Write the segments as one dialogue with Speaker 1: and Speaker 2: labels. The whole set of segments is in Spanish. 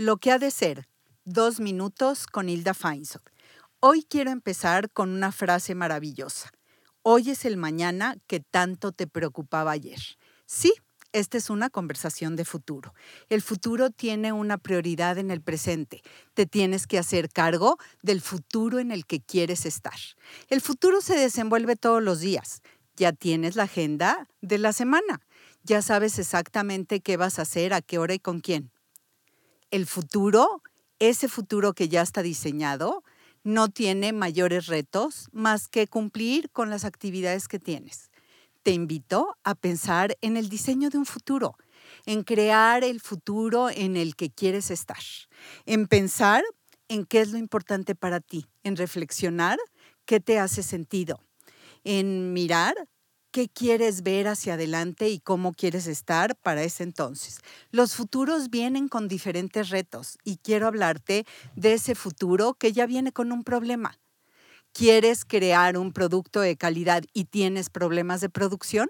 Speaker 1: Lo que ha de ser, dos minutos con Hilda Feinsod. Hoy quiero empezar con una frase maravillosa. Hoy es el mañana que tanto te preocupaba ayer. Sí, esta es una conversación de futuro. El futuro tiene una prioridad en el presente. Te tienes que hacer cargo del futuro en el que quieres estar. El futuro se desenvuelve todos los días. Ya tienes la agenda de la semana. Ya sabes exactamente qué vas a hacer, a qué hora y con quién el futuro, ese futuro que ya está diseñado, no tiene mayores retos más que cumplir con las actividades que tienes. Te invito a pensar en el diseño de un futuro, en crear el futuro en el que quieres estar, en pensar en qué es lo importante para ti, en reflexionar qué te hace sentido, en mirar qué quieres ver hacia adelante y cómo quieres estar para ese entonces. Los futuros vienen con diferentes retos y quiero hablarte de ese futuro que ya viene con un problema. ¿Quieres crear un producto de calidad y tienes problemas de producción?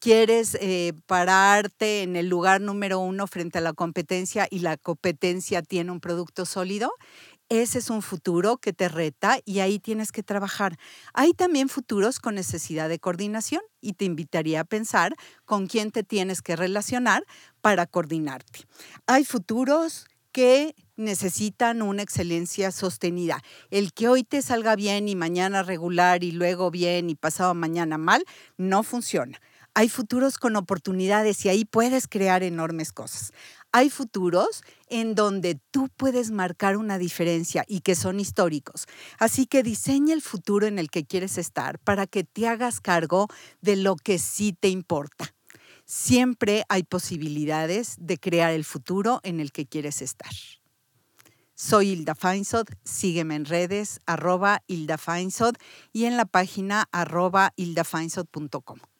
Speaker 1: ¿Quieres eh, pararte en el lugar número uno frente a la competencia y la competencia tiene un producto sólido? Ese es un futuro que te reta y ahí tienes que trabajar. Hay también futuros con necesidad de coordinación y te invitaría a pensar con quién te tienes que relacionar para coordinarte. Hay futuros que necesitan una excelencia sostenida. El que hoy te salga bien y mañana regular y luego bien y pasado mañana mal, no funciona. Hay futuros con oportunidades y ahí puedes crear enormes cosas hay futuros en donde tú puedes marcar una diferencia y que son históricos. Así que diseña el futuro en el que quieres estar para que te hagas cargo de lo que sí te importa. Siempre hay posibilidades de crear el futuro en el que quieres estar. Soy Hilda Feinsod, sígueme en redes, arroba Hilda Feinsod y en la página arroba hildafeinsod.com.